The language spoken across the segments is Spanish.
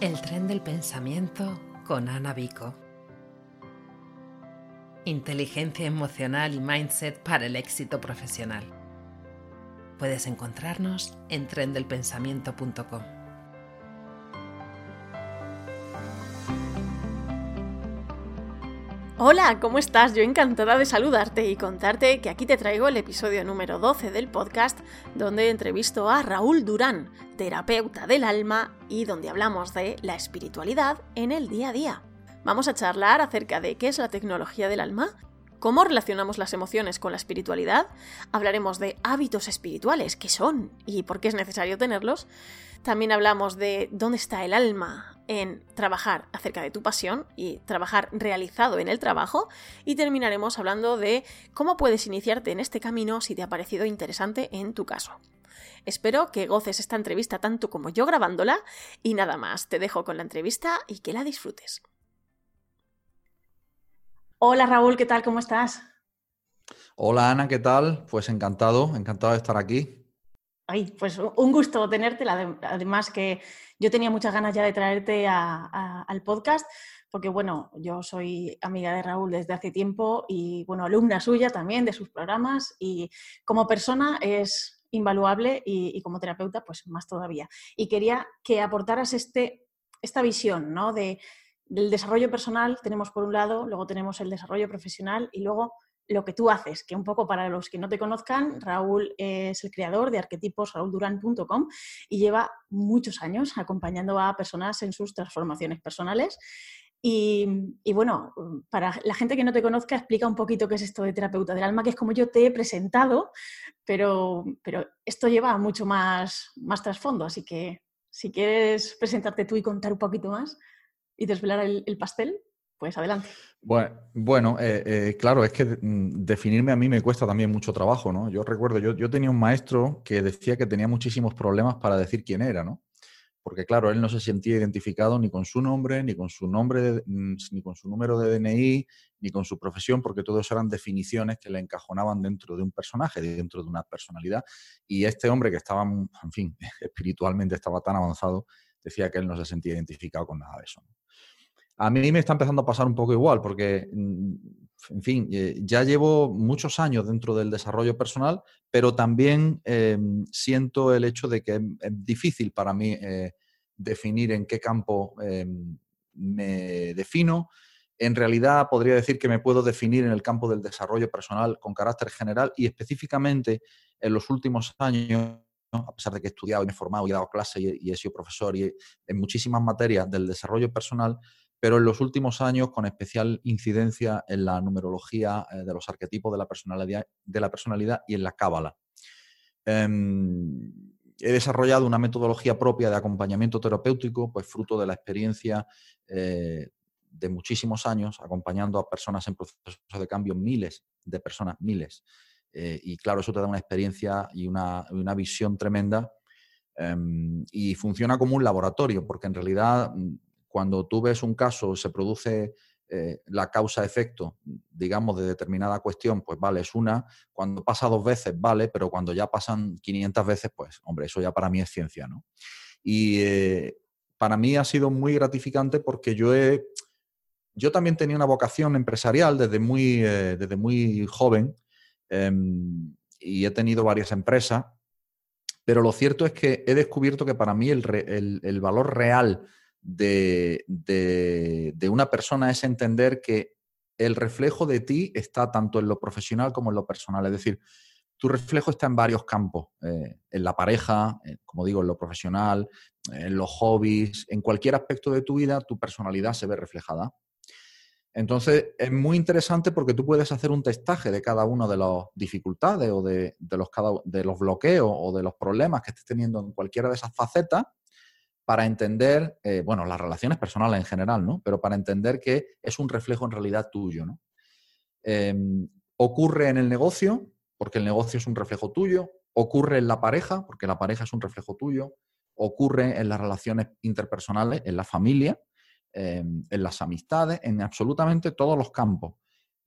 El tren del pensamiento con Ana Vico. Inteligencia emocional y mindset para el éxito profesional. Puedes encontrarnos en trendelpensamiento.com. Hola, ¿cómo estás? Yo encantada de saludarte y contarte que aquí te traigo el episodio número 12 del podcast donde entrevisto a Raúl Durán, terapeuta del alma y donde hablamos de la espiritualidad en el día a día. Vamos a charlar acerca de qué es la tecnología del alma, cómo relacionamos las emociones con la espiritualidad, hablaremos de hábitos espirituales, qué son y por qué es necesario tenerlos, también hablamos de dónde está el alma en trabajar acerca de tu pasión y trabajar realizado en el trabajo. Y terminaremos hablando de cómo puedes iniciarte en este camino si te ha parecido interesante en tu caso. Espero que goces esta entrevista tanto como yo grabándola. Y nada más, te dejo con la entrevista y que la disfrutes. Hola Raúl, ¿qué tal? ¿Cómo estás? Hola Ana, ¿qué tal? Pues encantado, encantado de estar aquí. Ay, pues un gusto tenerte, además que yo tenía muchas ganas ya de traerte al podcast, porque bueno, yo soy amiga de Raúl desde hace tiempo y bueno, alumna suya también de sus programas y como persona es invaluable y, como terapeuta pues más todavía. Y quería que aportaras este, esta visión ¿no? de, del desarrollo personal, tenemos por un lado, luego tenemos el desarrollo profesional y luego lo que tú haces, que un poco para los que no te conozcan, Raúl es el creador de arquetipos raulduran.com y lleva muchos años acompañando a personas en sus transformaciones personales. Y, bueno, para la gente que no te conozca, explica un poquito qué es esto de terapeuta del alma, que es como yo te he presentado, pero, pero esto lleva mucho más, más trasfondo, así que si quieres presentarte tú y contar un poquito más y desvelar el pastel, pues adelante. Bueno, eh, eh, claro, es que mm, definirme a mí me cuesta también mucho trabajo, ¿no? Yo recuerdo, yo, yo, tenía un maestro que decía que tenía muchísimos problemas para decir quién era, ¿no? Porque claro, él no se sentía identificado ni con su nombre, ni con su nombre, mm, ni con su número de DNI, ni con su profesión, porque todos eran definiciones que le encajonaban dentro de un personaje, dentro de una personalidad. Y este hombre que estaba, en fin, espiritualmente estaba tan avanzado, decía que él no se sentía identificado con nada de eso. A mí me está empezando a pasar un poco igual, porque, mm, en fin, eh, ya llevo muchos años dentro del desarrollo personal, pero también em, siento el hecho de que es difícil para mí eh, definir en qué campo em, me defino. En realidad podría decir que me puedo definir en el campo del desarrollo personal con carácter general y específicamente en los últimos años a pesar de que he estudiado y me he formado y he dado clases y, y, he sido profesor y en muchísimas materias del desarrollo personal, pero en los últimos años con especial incidencia en la numerología eh, de los arquetipos de la personalidad, de la personalidad y en la cábala. Em, he desarrollado una metodología propia de acompañamiento terapéutico, pues fruto de la experiencia eh, de muchísimos años acompañando a personas en procesos de cambio, miles de personas, miles. Eh, y claro, eso te da una experiencia y una, una visión tremenda em, y funciona como un laboratorio, porque en realidad mm, cuando tú ves un caso, se produce eh, la causa-efecto, digamos, de determinada cuestión, pues vale, es una. Cuando pasa dos veces, vale, pero cuando ya pasan 500 veces, pues, hombre, eso ya para mí es ciencia, ¿no? Y eh, para mí ha sido muy gratificante porque yo he... Yo también tenía una vocación empresarial desde muy, eh, desde muy joven em, y he tenido varias empresas, pero lo cierto es que he descubierto que para mí el, el valor real de, una persona es entender que el reflejo de ti está tanto en lo profesional como en lo personal. Es decir, tu reflejo está en varios campos, eh, en la pareja, como digo, en lo profesional, en los hobbies, en cualquier aspecto de tu vida, tu personalidad se ve reflejada. Entonces, es muy interesante porque tú puedes hacer un testaje de cada una de las dificultades o de, los, de los bloqueos o de los problemas que estés teniendo en cualquiera de esas facetas para entender, eh, bueno, las relaciones personales en general, ¿no? Pero para entender que es un reflejo en realidad tuyo, ¿no? Em, ocurre en el negocio, porque el negocio es un reflejo tuyo, ocurre en la pareja, porque la pareja es un reflejo tuyo, ocurre en las relaciones interpersonales, en la familia, em, en las amistades, en absolutamente todos los campos.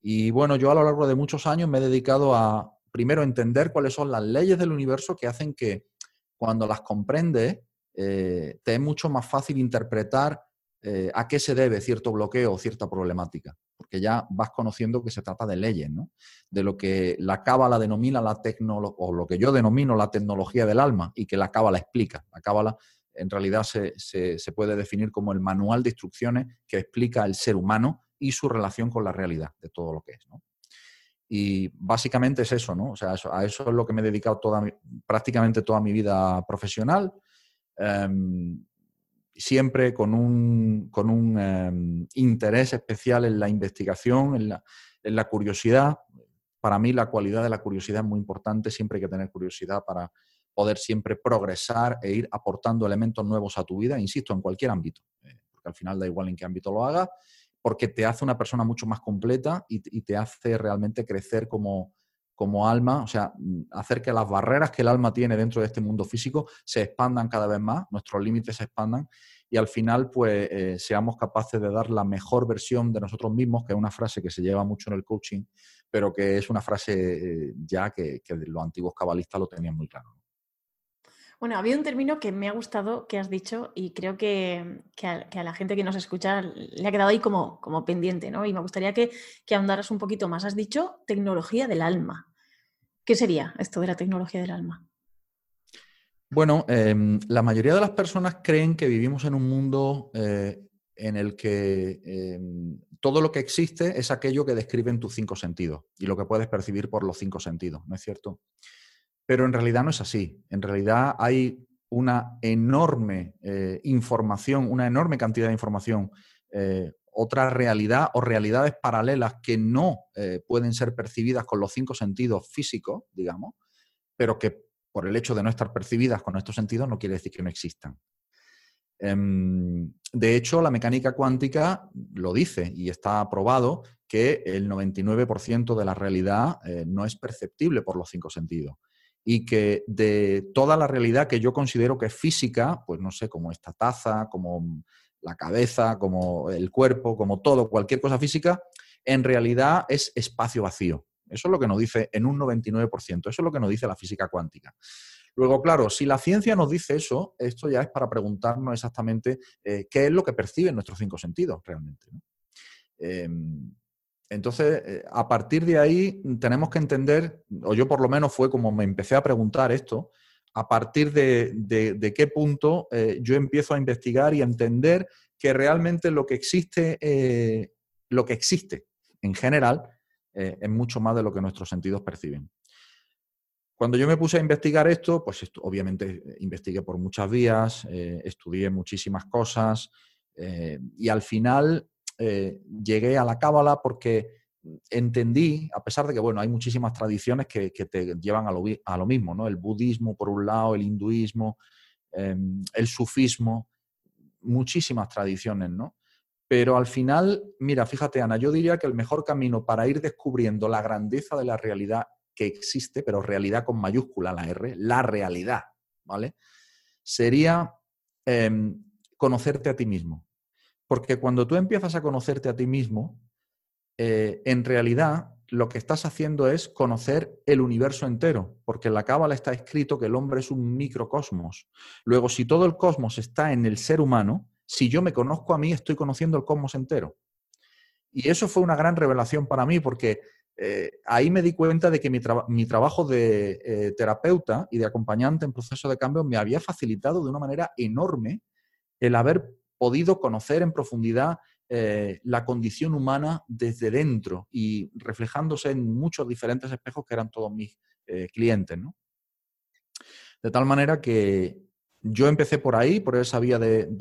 Y bueno, yo a lo largo de muchos años me he dedicado a, primero, entender cuáles son las leyes del universo que hacen que cuando las comprendes, te es mucho más fácil interpretar a qué se debe cierto bloqueo o cierta problemática, porque ya vas conociendo que se trata de leyes, ¿no? de lo que la cábala denomina la tecnología, o lo que yo denomino la tecnología del alma y que la cábala explica. La cábala en realidad se, puede definir como el manual de instrucciones que explica el ser humano y su relación con la realidad de todo lo que es. Y básicamente es eso, ¿no? O sea, a eso es lo que me he dedicado toda prácticamente toda mi vida profesional, em, siempre con un, con un em, interés especial en la investigación, en la, en la curiosidad. Para mí la cualidad de la curiosidad es muy importante, siempre hay que tener curiosidad para poder siempre progresar e ir aportando elementos nuevos a tu vida, insisto, en cualquier ámbito, eh, porque al final da igual en qué ámbito lo hagas, porque te hace una persona mucho más completa y, te hace realmente crecer como, como alma, o sea, hacer que las barreras que el alma tiene dentro de este mundo físico se expandan cada vez más, nuestros límites se expandan y al final pues eh, seamos capaces de dar la mejor versión de nosotros mismos, que es una frase que se lleva mucho en el coaching, pero que es una frase eh, ya que, que, los antiguos cabalistas lo tenían muy claro. Bueno, había un término que me ha gustado que has dicho y creo que, a, la gente que nos escucha le ha quedado ahí como, como pendiente, ¿no? Y me gustaría que, que ahondaras un poquito más. Has dicho tecnología del alma. ¿Qué sería esto de la tecnología del alma? Bueno, em, la mayoría de las personas creen que vivimos en un mundo eh, en el que em, todo lo que existe es aquello que describen tus cinco sentidos y lo que puedes percibir por los cinco sentidos, ¿no es cierto? Pero en realidad no es así. En realidad hay una enorme eh, información, una enorme cantidad de información, eh, otra realidad o realidades paralelas que no eh, pueden ser percibidas con los cinco sentidos físicos, digamos, pero que por el hecho de no estar percibidas con estos sentidos no quiere decir que no existan. Em, de hecho, la mecánica cuántica lo dice y está probado que el 99% de la realidad no es perceptible por los cinco sentidos y que de toda la realidad que yo considero que es física, pues no sé, como esta taza, como la cabeza, como el cuerpo, como todo, cualquier cosa física, en realidad es espacio vacío. Eso es lo que nos dice en un 99%, eso es lo que nos dice la física cuántica. Luego, claro, si la ciencia nos dice eso, esto ya es para preguntarnos exactamente eh, qué es lo que perciben nuestros cinco sentidos realmente. Em, entonces, eh, a partir de ahí tenemos que entender, o yo por lo menos fue como me empecé a preguntar esto, a partir de, qué punto eh, yo empiezo a investigar y a entender que realmente lo que existe, eh, lo que existe en general, es mucho más de lo que nuestros sentidos perciben. Cuando yo me puse a investigar esto, pues obviamente investigué por muchas vías, estudié muchísimas cosas y al final eh, llegué a la cábala porque entendí, a pesar de que, bueno, hay muchísimas tradiciones que, te llevan a lo, mismo, ¿no? El budismo, por un lado, el hinduismo, em, el sufismo, muchísimas tradiciones, ¿no? Pero al final, mira, fíjate, Ana, yo diría que el mejor camino para ir descubriendo la grandeza de la realidad que existe, pero realidad con mayúscula la R, la realidad, ¿vale? Sería em, conocerte a ti mismo. Porque cuando tú empiezas a conocerte a ti mismo, eh, en realidad lo que estás haciendo es conocer el universo entero, porque en la cábala está escrito que el hombre es un microcosmos. Luego, si todo el cosmos está en el ser humano, si yo me conozco a mí, estoy conociendo el cosmos entero. Y eso fue una gran revelación para mí, porque eh, ahí me di cuenta de que mi, trabajo de eh, terapeuta y de acompañante en proceso de cambio me había facilitado de una manera enorme el haber podido conocer en profundidad eh, la condición humana desde dentro y reflejándose en muchos diferentes espejos que eran todos mis eh, clientes. De tal manera que yo empecé por ahí, por esa vía de,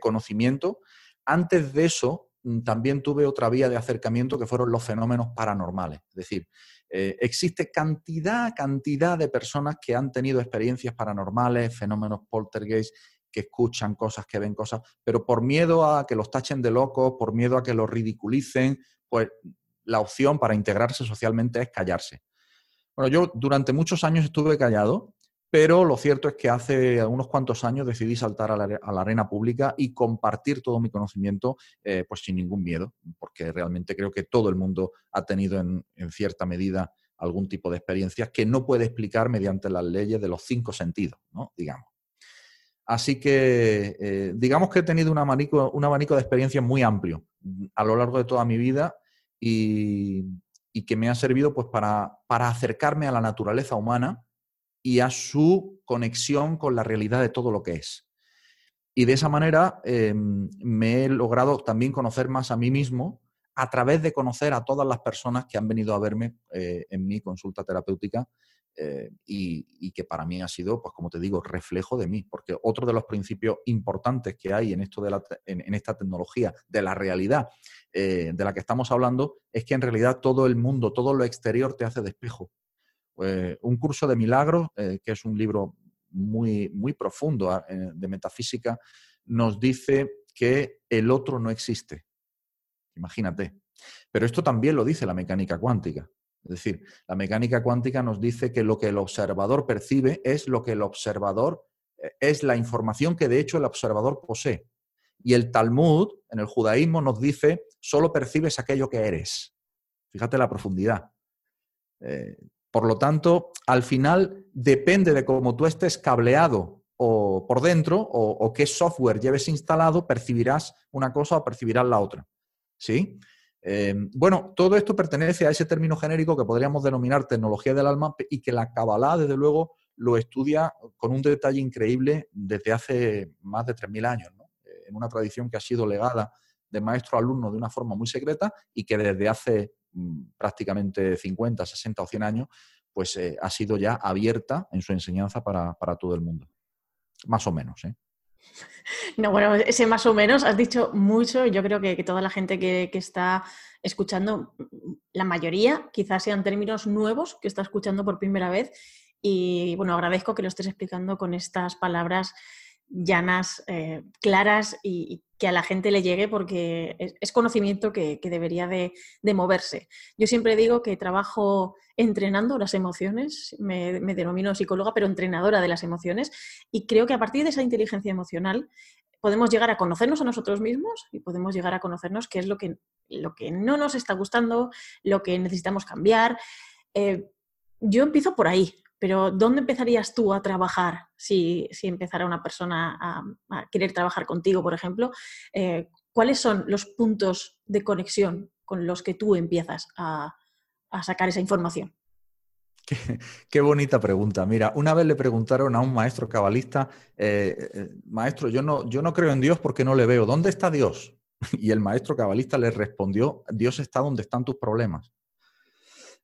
conocimiento. Antes de eso, mm, también tuve otra vía de acercamiento que fueron los fenómenos paranormales. Es decir, eh, existe cantidad, cantidad de personas que han tenido experiencias paranormales, fenómenos poltergeist, que escuchan cosas, que ven cosas, pero por miedo a que los tachen de locos, por miedo a que los ridiculicen, pues la opción para integrarse socialmente es callarse. Bueno, yo durante muchos años estuve callado, pero lo cierto es que hace unos cuantos años decidí saltar a la, arena pública y compartir todo mi conocimiento eh, pues sin ningún miedo, porque realmente creo que todo el mundo ha tenido en, en cierta medida algún tipo de experiencias que no puede explicar mediante las leyes de los cinco sentidos, ¿no? digamos. Así que eh, digamos que he tenido un abanico, un abanico de experiencias muy amplio a lo largo de toda mi vida y, que me ha servido pues, para, para acercarme a la naturaleza humana y a su conexión con la realidad de todo lo que es. Y de esa manera em, me he logrado también conocer más a mí mismo a través de conocer a todas las personas que han venido a verme eh, en mi consulta terapéutica eh, y, que para mí ha sido, pues como te digo, reflejo de mí, porque otro de los principios importantes que hay en, esto de la, en, esta tecnología de la realidad eh, de la que estamos hablando es que en realidad todo el mundo, todo lo exterior te hace despejo. Pues, un curso de milagros, eh, que es un libro muy, muy profundo ah, de metafísica, nos dice que el otro no existe. Imagínate. Pero esto también lo dice la mecánica cuántica. Es decir, la mecánica cuántica nos dice que lo que el observador percibe es lo que el observador, eh, es la información que de hecho el observador posee. Y el Talmud, en el judaísmo, nos dice, solo percibes aquello que eres. Fíjate la profundidad. Eh, por lo tanto, al final depende de cómo tú estés cableado o por dentro o, o qué software lleves instalado, percibirás una cosa o percibirás la otra. ¿Sí? Eh, bueno, todo esto pertenece a ese término genérico que podríamos denominar tecnología del alma y que la Kabbalah, desde luego, lo estudia con un detalle increíble desde hace más de 3.000 años, eh, en una tradición que ha sido legada de maestro a alumno de una forma muy secreta y que desde hace mm, prácticamente 50, 60 o 100 años, pues eh, ha sido ya abierta en su enseñanza para, para todo el mundo. Más o menos, ¿eh? No, bueno, ese más o menos has dicho mucho. Yo creo que, toda la gente que, está escuchando, la mayoría quizás sean términos nuevos que está escuchando por primera vez. Y bueno, agradezco que lo estés explicando con estas palabras llanas, eh, claras y, que a la gente le llegue porque es, conocimiento que, debería de, moverse. Yo siempre digo que trabajo entrenando las emociones, me, denomino psicóloga, pero entrenadora de las emociones, y creo que a partir de esa inteligencia emocional podemos llegar a conocernos a nosotros mismos y podemos llegar a conocernos qué es lo que, no nos está gustando, lo que necesitamos cambiar. Eh, yo empiezo por ahí, pero ¿dónde empezarías tú a trabajar si, empezara una persona a, querer trabajar contigo, por ejemplo? Eh, ¿Cuáles son los puntos de conexión con los que tú empiezas a, sacar esa información? Qué, bonita pregunta. Mira, una vez le preguntaron a un maestro cabalista, eh, eh, maestro, yo no, yo no creo en Dios porque no le veo. ¿Dónde está Dios? Y el maestro cabalista le respondió, Dios está donde están tus problemas.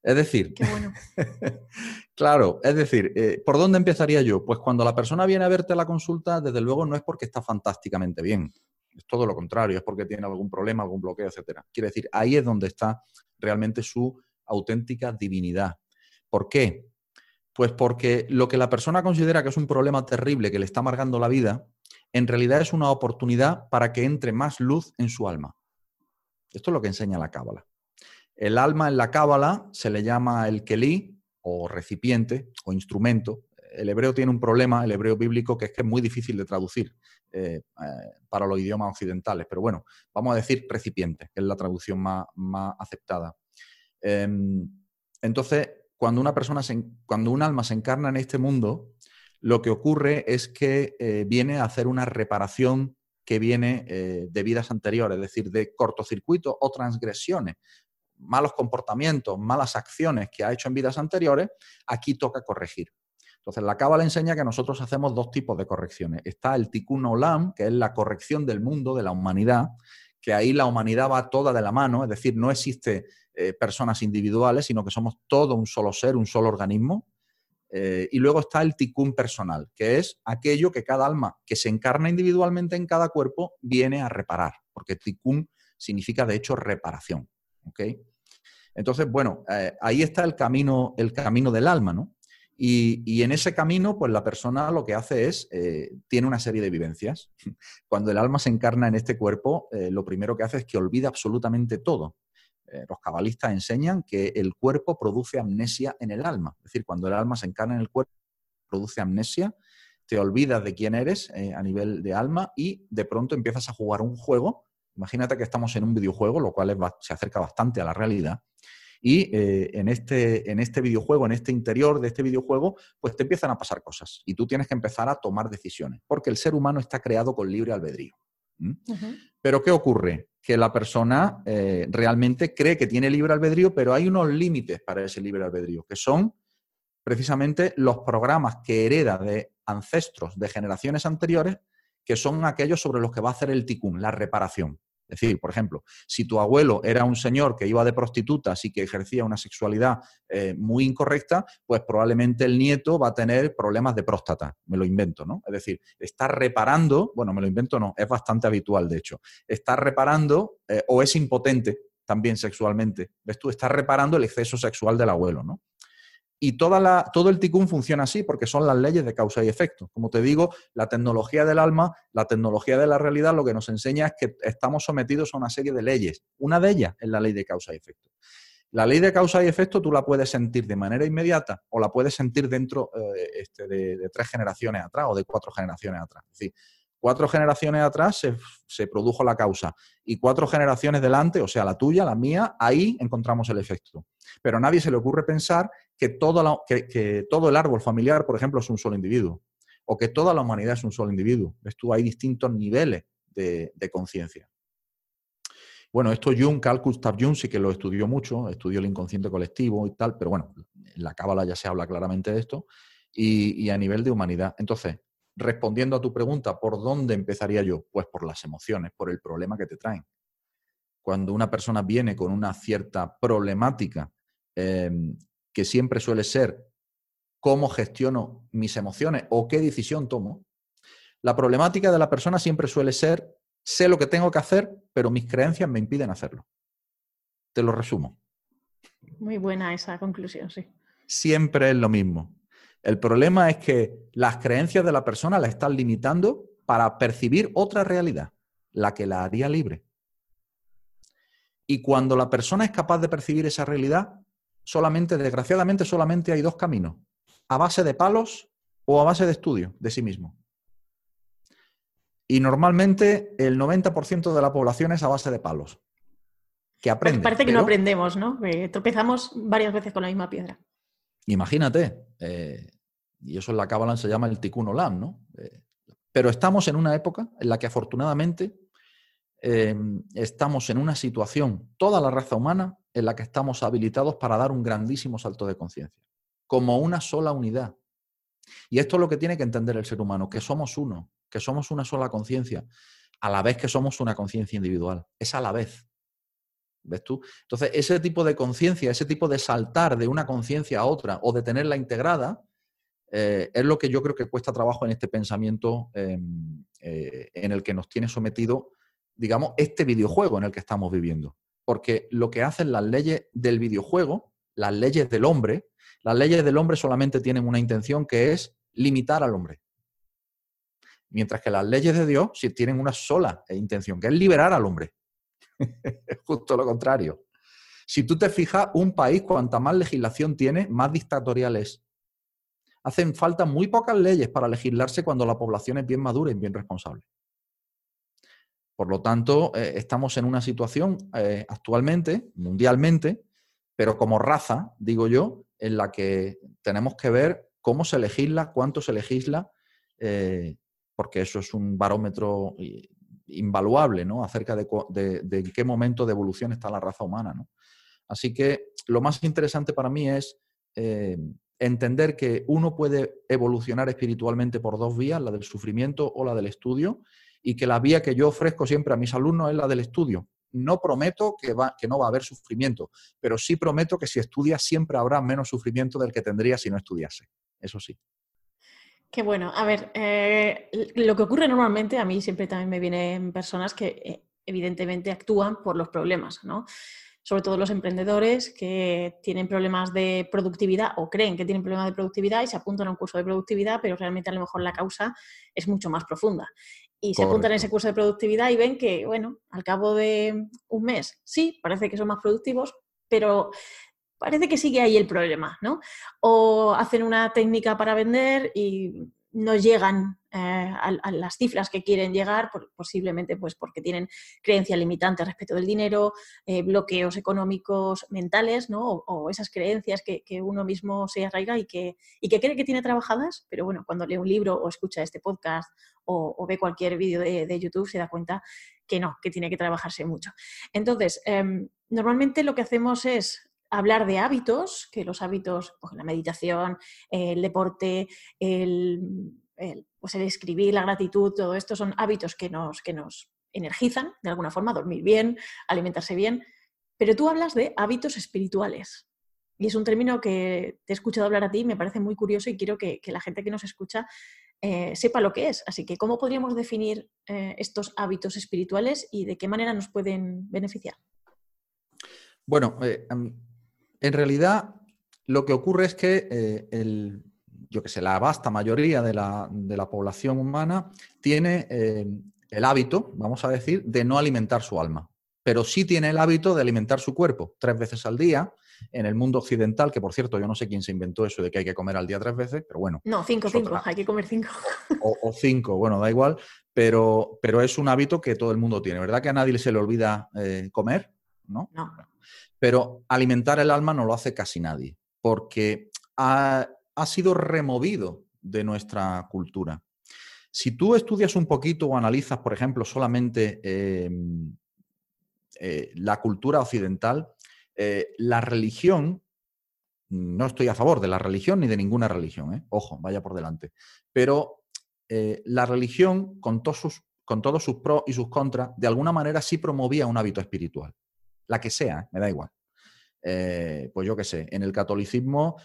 Es decir, claro, es decir, eh, ¿por dónde empezaría yo? Pues cuando la persona viene a verte a la consulta, desde luego no es porque está fantásticamente bien, es todo lo contrario, es porque tiene algún problema, algún bloqueo, etc. Quiere decir, ahí es donde está realmente su auténtica divinidad. ¿Por qué? Pues porque lo que la persona considera que es un problema terrible que le está amargando la vida, en realidad es una oportunidad para que entre más luz en su alma. Esto es lo que enseña la Cábala. El alma en la cábala se le llama el kelí o recipiente o instrumento. El hebreo tiene un problema, el hebreo bíblico, que es que es muy difícil de traducir eh, eh, para los idiomas occidentales. Pero bueno, vamos a decir recipiente, que es la traducción más, aceptada. Em, entonces, cuando una persona, cuando un alma se encarna en este mundo, lo que ocurre es que eh, viene a hacer una reparación que viene de vidas anteriores, es decir, de cortocircuitos o transgresiones malos comportamientos, malas acciones que ha hecho en vidas anteriores, aquí toca corregir. Entonces, la Cábala enseña que nosotros hacemos dos tipos de correcciones. Está el Tikkun Olam, que es la corrección del mundo, de la humanidad, que ahí la humanidad va toda de la mano, es decir, no existe eh, personas individuales, sino que somos todo un solo ser, un solo organismo. Eh, y luego está el Tikkun personal, que es aquello que cada alma que se encarna individualmente en cada cuerpo viene a reparar, porque Tikkun significa de hecho reparación. Entonces, bueno, eh, ahí está el camino, el camino del alma, ¿no? Y, en ese camino, pues la persona lo que hace es, eh, tiene una serie de vivencias. Cuando el alma se encarna en este cuerpo, eh, lo primero que hace es que olvida absolutamente todo. los cabalistas enseñan que el cuerpo produce amnesia en el alma. Es decir, cuando el alma se encarna en el cuerpo, produce amnesia, te olvidas de quién eres a nivel de alma y de pronto empiezas a jugar un juego Imagínate que estamos en un videojuego, lo cual se acerca bastante a la realidad, Y eh, en, este, en este videojuego, en este interior de este videojuego, pues te empiezan a pasar cosas y tú tienes que empezar a tomar decisiones, porque el ser humano está creado con libre albedrío. Pero ¿qué ocurre? Que la persona eh, realmente cree que tiene libre albedrío, pero hay unos límites para ese libre albedrío, que son precisamente los programas que hereda de ancestros de generaciones anteriores, que son aquellos sobre los que va a hacer el ticún, la reparación. Es decir, por ejemplo, si tu abuelo era un señor que iba de prostitutas y que ejercía una sexualidad eh, muy incorrecta, pues probablemente el nieto va a tener problemas de próstata. Me lo invento, ¿no? Es decir, está reparando, bueno, me lo invento no, es bastante habitual, de hecho, está reparando eh, o es impotente también sexualmente. ¿Ves tú? Está reparando el exceso sexual del abuelo, ¿no? Y toda la, todo el ticún funciona así porque son las leyes de causa y efecto. Como te digo, la tecnología del alma, la tecnología de la realidad, lo que nos enseña es que estamos sometidos a una serie de leyes. Una de ellas es la ley de causa y efecto. La ley de causa y efecto tú la puedes sentir de manera inmediata o la puedes sentir dentro eh, este, de, de, tres generaciones atrás o de cuatro generaciones atrás. Es decir, cuatro generaciones atrás se, produjo la causa y cuatro generaciones delante, o sea, la tuya, la mía, ahí encontramos el efecto. Pero a nadie se le ocurre pensar que todo, el árbol familiar, por ejemplo, es un solo individuo o que toda la humanidad es un solo individuo. ¿Ves? Hay distintos niveles de, conciencia. Bueno, esto Jung, Carl Gustav Jung sí que lo estudió mucho, estudió el inconsciente colectivo y tal, pero bueno, en la cábala ya se habla claramente de esto, y, y a nivel de humanidad. Entonces, respondiendo a tu pregunta, ¿por dónde empezaría yo? Pues por las emociones, por el problema que te traen. Cuando una persona viene con una cierta problemática, em, que siempre suele ser cómo gestiono mis emociones o qué decisión tomo, la problemática de la persona siempre suele ser, sé lo que tengo que hacer, pero mis creencias me impiden hacerlo. Te lo resumo. Muy buena esa conclusión, sí. Siempre es lo mismo. El problema es que las creencias de la persona la están limitando para percibir otra realidad, la que la haría libre. Y cuando la persona es capaz de percibir esa realidad, solamente, desgraciadamente, solamente hay dos caminos, a base de palos o a base de estudio de sí mismo. Y normalmente el 90% de la población es a base de palos. Que aprende. parece que no aprendemos, ¿no? tropezamos varias veces con la misma piedra. Imagínate, eh, y eso en la Kabbalah se llama el tikkun olam, ¿no? Eh, pero estamos en una época en la que afortunadamente em, estamos en una situación, toda la raza humana, en la que estamos habilitados para dar un grandísimo salto de conciencia, como una sola unidad. Y esto es lo que tiene que entender el ser humano, que somos uno, que somos una sola conciencia, a la vez que somos una conciencia individual. Es a la vez. ¿Ves tú? Entonces, ese tipo de conciencia, ese tipo de saltar de una conciencia a otra o de tenerla integrada, eh, es lo que yo creo que cuesta trabajo en este pensamiento em, eh, en el que nos tiene sometido, digamos, este videojuego en el que estamos viviendo. Porque lo que hacen las leyes del videojuego, las leyes del hombre, las leyes del hombre solamente tienen una intención que es limitar al hombre. Mientras que las leyes de Dios sí tienen una sola intención, que es liberar al hombre. justo lo contrario. Si tú te fijas, un país, cuanta más legislación tiene, más dictatorial es hacen falta muy pocas leyes para legislarse cuando la población es bien madura y bien responsable. Por lo tanto, eh, estamos en una situación eh, actualmente, mundialmente, pero como raza, digo yo, en la que tenemos que ver cómo se legisla, cuánto se legisla, eh, porque eso es un barómetro invaluable, ¿no? Acerca de, en qué momento de evolución está la raza humana, Así que lo más interesante para mí es entender que uno puede evolucionar espiritualmente por dos vías, la del sufrimiento o la del estudio, y que la vía que yo ofrezco siempre a mis alumnos es la del estudio. No prometo que, va, que no va a haber sufrimiento, pero sí prometo que si estudias siempre habrá menos sufrimiento del que tendría si no estudiase. Eso sí. Qué bueno. A ver, eh, lo que ocurre normalmente, a mí siempre también me vienen personas que eh, evidentemente actúan por los problemas, ¿no? sobre todo los emprendedores que tienen problemas de productividad o creen que tienen problemas de productividad y se apuntan a un curso de productividad, pero realmente a lo mejor la causa es mucho más profunda. Y se apuntan a ese curso de productividad y ven que, bueno, al cabo de un mes, sí, parece que son más productivos, pero parece que sigue ahí el problema, ¿no? O hacen una técnica para vender y no llegan a, las cifras que quieren llegar, posiblemente pues porque tienen creencias limitantes respecto del dinero, bloqueos económicos mentales, ¿no? o, esas creencias que, uno mismo se arraiga y que, y que cree que tiene trabajadas, pero bueno, cuando lee un libro o escucha este podcast o, ve cualquier vídeo de, YouTube se da cuenta que no, que tiene que trabajarse mucho. Entonces, em, normalmente lo que hacemos es hablar de hábitos, que los hábitos, pues, la meditación, el deporte, el, pues el escribir, la gratitud, todo esto son hábitos que nos, que nos energizan de alguna forma, dormir bien, alimentarse bien, pero tú hablas de hábitos espirituales. Y es un término que te he escuchado hablar a ti y me parece muy curioso y quiero que, la gente que nos escucha eh, sepa lo que es. Así que, ¿cómo podríamos definir eh, estos hábitos espirituales y de qué manera nos pueden beneficiar? Bueno, eh, en realidad lo que ocurre es que el, yo que sé, la vasta mayoría de la, de la población humana tiene el hábito, vamos a decir, de no alimentar su alma, pero sí tiene el hábito de alimentar su cuerpo tres veces al día en el mundo occidental, que por cierto, yo no sé quién se inventó eso de que hay que comer al día tres veces, pero bueno. No, cinco, cinco, hay que comer cinco. O, cinco, bueno, da igual, pero, pero es un hábito que todo el mundo tiene. ¿Verdad que a nadie se le olvida eh, comer? ¿No? No. Pero alimentar el alma no lo hace casi nadie, porque ha, sido removido de nuestra cultura. Si tú estudias un poquito o analizas, por ejemplo, solamente em, eh, la cultura occidental, eh, la religión, no estoy a favor de la religión ni de ninguna religión, ¿eh? ojo, vaya por delante, pero la religión, con todos sus pros y sus contras, de alguna manera sí promovía un hábito espiritual, la que sea, me da igual. pues yo qué sé, en el catolicismo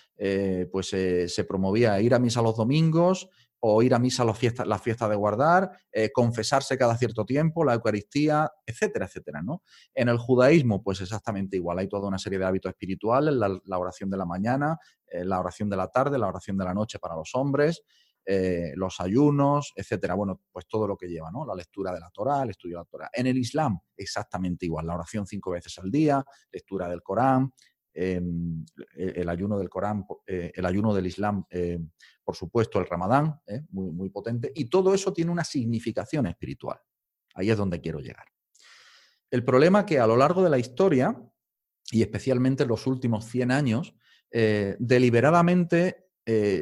pues se promovía ir a misa los domingos, o ir a misa a las fiestas, las fiestas de guardar, eh, confesarse cada cierto tiempo, la Eucaristía, etcétera, etcétera. ¿no? En el judaísmo, pues exactamente igual. Hay toda una serie de hábitos espirituales, la, oración de la mañana, eh, la oración de la tarde, la oración de la noche para los hombres, eh, los ayunos, etcétera. Bueno, pues todo lo que lleva, ¿no? La lectura de la Torah, el estudio de la Torah. En el Islam, exactamente igual. La oración cinco veces al día, lectura del Corán, Em, e, el ayuno del Corán, eh, el ayuno del Islam, eh, por supuesto, el Ramadán, muy, muy potente, y todo eso tiene una significación espiritual. Ahí es donde quiero llegar. El problema que a lo largo de la historia, y especialmente en los últimos 100 años, deliberadamente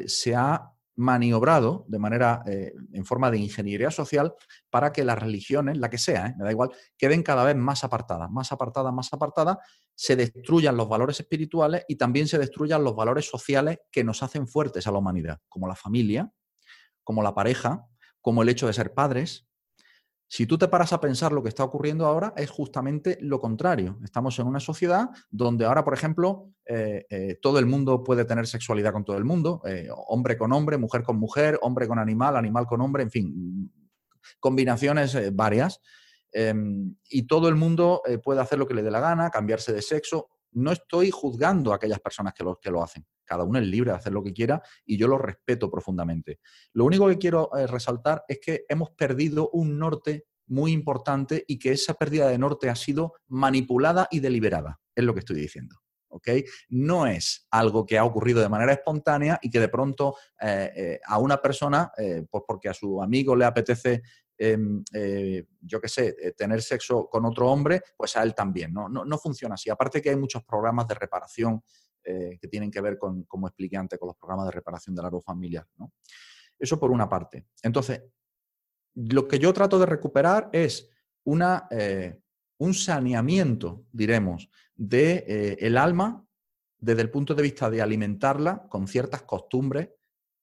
se ha maniobrado de manera, eh, en forma de ingeniería social, para que las religiones, la que sea, ¿eh? me da igual, queden cada vez más apartadas, más apartadas, más apartadas, se destruyan los valores espirituales y también se destruyan los valores sociales que nos hacen fuertes a la humanidad, como la familia, como la pareja, como el hecho de ser padres, si tú te paras a pensar lo que está ocurriendo ahora, es justamente lo contrario. Estamos en una sociedad donde ahora, por ejemplo, eh, eh, todo el mundo puede tener sexualidad con todo el mundo, eh, hombre con hombre, mujer con mujer, hombre con animal, animal con hombre, en fin, combinaciones varias. Em, y todo el mundo puede hacer lo que le dé la gana, cambiarse de sexo. No estoy juzgando a aquellas personas que lo, que lo hacen. Cada uno es libre de hacer lo que quiera y yo lo respeto profundamente. Lo único que quiero eh, resaltar es que hemos perdido un norte muy importante y que esa pérdida de norte ha sido manipulada y deliberada, es lo que estoy diciendo. No es algo que ha ocurrido de manera espontánea y que de pronto eh, eh, a una persona, pues porque a su amigo le apetece em, yo qué sé, tener sexo con otro hombre, pues a él también. ¿no? No, no funciona así. Aparte que hay muchos programas de reparación eh, que tienen que ver con, como expliqué antes, con los programas de reparación del árbol familiar. ¿no? Eso por una parte. Entonces, lo que yo trato de recuperar es una, eh, un saneamiento, diremos, del de, eh, alma desde el punto de vista de alimentarla con ciertas costumbres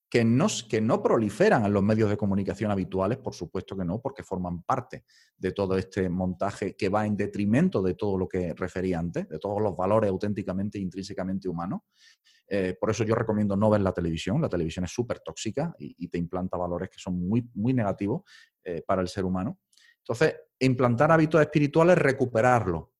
que no, que no proliferan en los medios de comunicación habituales, por supuesto que no, porque forman parte de todo este montaje que va en detrimento de todo lo que refería antes, de todos los valores auténticamente e intrínsecamente humanos. Eh, por eso yo recomiendo no ver la televisión. La televisión es súper tóxica y, te implanta valores que son muy, muy negativos eh, para el ser humano. Entonces, implantar hábitos espirituales, recuperarlo.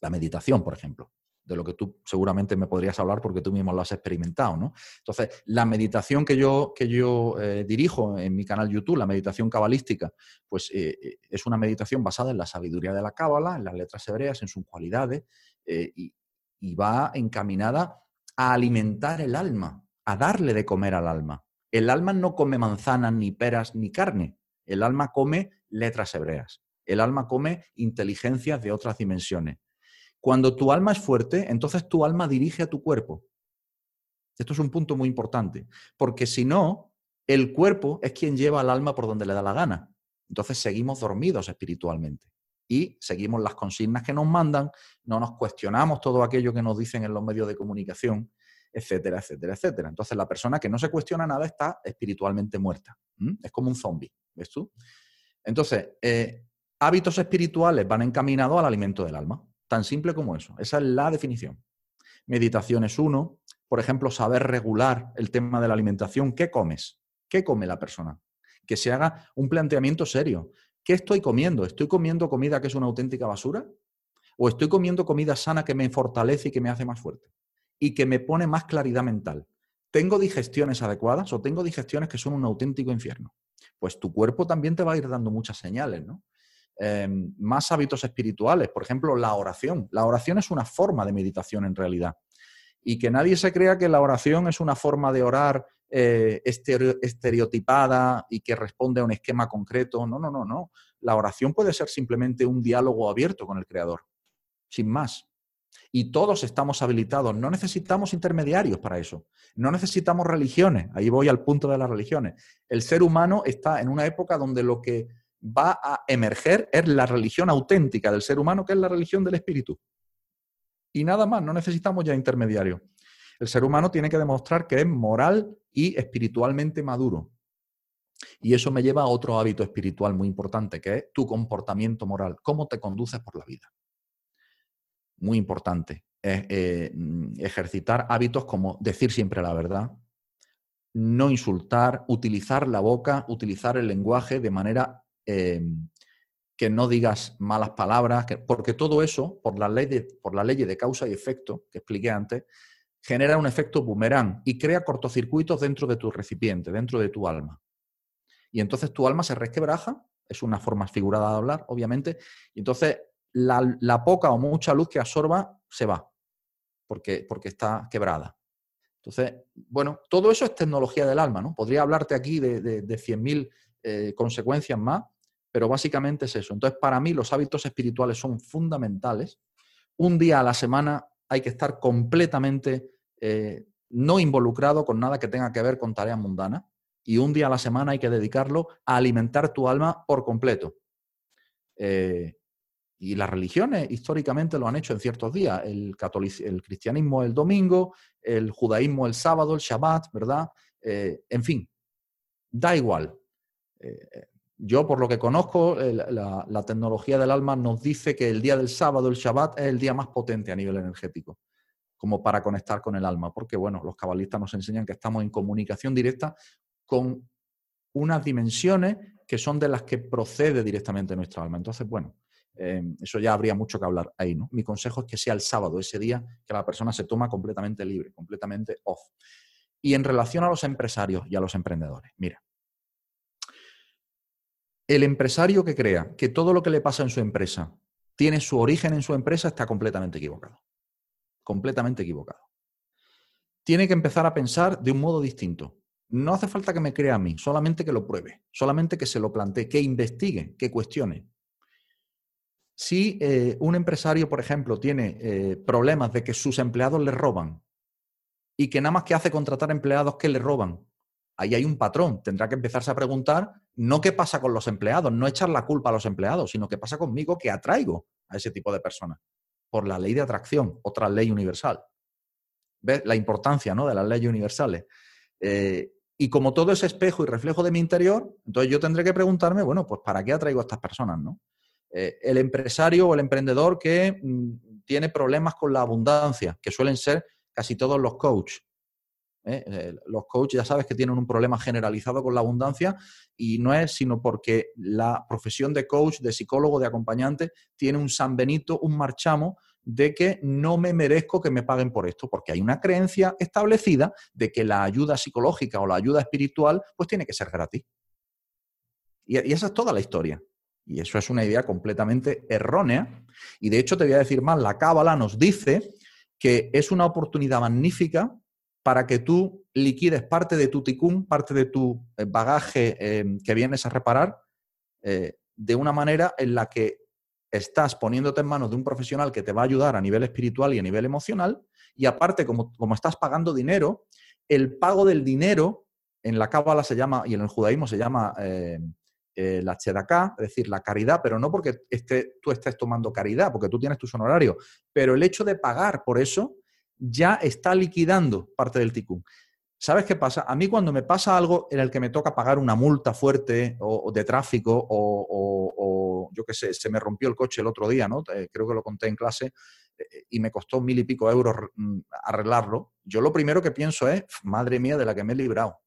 La meditación, por ejemplo de lo que tú seguramente me podrías hablar porque tú mismo lo has experimentado, ¿no? Entonces, la meditación que yo, que yo eh, dirijo en mi canal YouTube, la meditación cabalística, pues eh, eh, es una meditación basada en la sabiduría de la cábala, en las letras hebreas, en sus cualidades, y, y va encaminada a alimentar el alma, a darle de comer al alma. El alma no come manzanas, ni peras, ni carne. El alma come letras hebreas. El alma come inteligencias de otras dimensiones. Cuando tu alma es fuerte, entonces tu alma dirige a tu cuerpo. Esto es un punto muy importante, porque si no, el cuerpo es quien lleva al alma por donde le da la gana. Entonces seguimos dormidos espiritualmente y seguimos las consignas que nos mandan, no nos cuestionamos todo aquello que nos dicen en los medios de comunicación, etcétera, etcétera, etcétera. Entonces la persona que no se cuestiona nada está espiritualmente muerta. Es como un zombie, ¿ves tú? Entonces, eh, hábitos espirituales van encaminados al alimento del alma. Tan simple como eso. Esa es la definición. Meditación es uno. Por ejemplo, saber regular el tema de la alimentación. ¿Qué comes? ¿Qué come la persona? Que se haga un planteamiento serio. ¿Qué estoy comiendo? ¿Estoy comiendo comida que es una auténtica basura? ¿O estoy comiendo comida sana que me fortalece y que me hace más fuerte? Y que me pone más claridad mental. ¿Tengo digestiones adecuadas o tengo digestiones que son un auténtico infierno? Pues tu cuerpo también te va a ir dando muchas señales, ¿no? Em, más hábitos espirituales, por ejemplo, la oración. La oración es una forma de meditación en realidad. Y que nadie se crea que la oración es una forma de orar eh, estereotipada y que responde a un esquema concreto. No, no, no, no. La oración puede ser simplemente un diálogo abierto con el Creador, sin más. Y todos estamos habilitados, no necesitamos intermediarios para eso, no necesitamos religiones, ahí voy al punto de las religiones. El ser humano está en una época donde lo que va a emerger es la religión auténtica del ser humano, que es la religión del espíritu. Y nada más, no necesitamos ya intermediarios. El ser humano tiene que demostrar que es moral y espiritualmente maduro. Y eso me lleva a otro hábito espiritual muy importante, que es tu comportamiento moral, cómo te conduces por la vida. Muy importante. Es eh, ejercitar hábitos como decir siempre la verdad, no insultar, utilizar la boca, utilizar el lenguaje de manera Em, que no digas malas palabras, porque todo eso, por la, ley de, por de causa y efecto que expliqué antes, genera un efecto boomerang y crea cortocircuitos dentro de tu recipiente, dentro de tu alma. Y entonces tu alma se resquebraja, es una forma figurada de hablar, obviamente, y entonces la, poca o mucha luz que absorba se va, porque, porque está quebrada. Entonces, bueno, todo eso es tecnología del alma, ¿no? Podría hablarte aquí de, de, de 100.000 eh, consecuencias más, pero básicamente es eso. Entonces, para mí los hábitos espirituales son fundamentales. Un día a la semana hay que estar completamente eh, no involucrado con nada que tenga que ver con tareas mundanas y un día a la semana hay que dedicarlo a alimentar tu alma por completo. Eh, y las religiones históricamente lo han hecho en ciertos días. El, el cristianismo el domingo, el judaísmo el sábado, el Shabbat, ¿verdad? en fin, da igual. Eh, yo, por lo que conozco, la, tecnología del alma nos dice que el día del sábado, el Shabbat, es el día más potente a nivel energético, como para conectar con el alma, porque, bueno, los cabalistas nos enseñan que estamos en comunicación directa con unas dimensiones que son de las que procede directamente nuestra alma. Entonces, bueno, eh, eso ya habría mucho que hablar ahí, ¿no? Mi consejo es que sea el sábado, ese día que la persona se toma completamente libre, completamente off. Y en relación a los empresarios y a los emprendedores, mira, el empresario que crea que todo lo que le pasa en su empresa tiene su origen en su empresa está completamente equivocado. Completamente equivocado. Tiene que empezar a pensar de un modo distinto. No hace falta que me crea a mí, solamente que lo pruebe, solamente que se lo plantee, que investigue, que cuestione. Si eh, un empresario, por ejemplo, tiene eh, problemas de que sus empleados le roban y que nada más que hace contratar empleados que le roban, ahí hay un patrón. Tendrá que empezarse a preguntar no qué pasa con los empleados, no echar la culpa a los empleados, sino qué pasa conmigo que atraigo a ese tipo de personas. Por la ley de atracción, otra ley universal. ¿Ves la importancia ¿no? de las leyes universales? Eh, y como todo es espejo y reflejo de mi interior, entonces yo tendré que preguntarme, bueno, pues ¿para qué atraigo a estas personas? ¿no? Eh, el empresario o el emprendedor que mm, tiene problemas con la abundancia, que suelen ser casi todos los coaches. ¿Eh? Los coaches ya sabes que tienen un problema generalizado con la abundancia y no es sino porque la profesión de coach, de psicólogo, de acompañante tiene un San Benito, un marchamo de que no me merezco que me paguen por esto, porque hay una creencia establecida de que la ayuda psicológica o la ayuda espiritual pues tiene que ser gratis. Y, y esa es toda la historia. Y eso es una idea completamente errónea. Y de hecho te voy a decir más, la Cábala nos dice que es una oportunidad magnífica para que tú liquides parte de tu ticún, parte de tu eh, bagaje eh, que vienes a reparar, eh, de una manera en la que estás poniéndote en manos de un profesional que te va a ayudar a nivel espiritual y a nivel emocional, y aparte, como, como estás pagando dinero, el pago del dinero en la cábala se llama, y en el judaísmo se llama la chedaká, es decir, la caridad, pero no porque tú estés tomando caridad, porque tú tienes tus honorarios, pero el hecho de pagar por eso ya está liquidando parte del ticún. ¿Sabes qué pasa? A mí cuando me pasa algo en el que me toca pagar una multa fuerte o, de tráfico o, yo qué sé, se me rompió el coche el otro día, ¿no? Eh, creo que lo conté en clase eh, y me costó mil y pico euros mm, arreglarlo. Yo lo primero que pienso es, madre mía, de la que me he librado.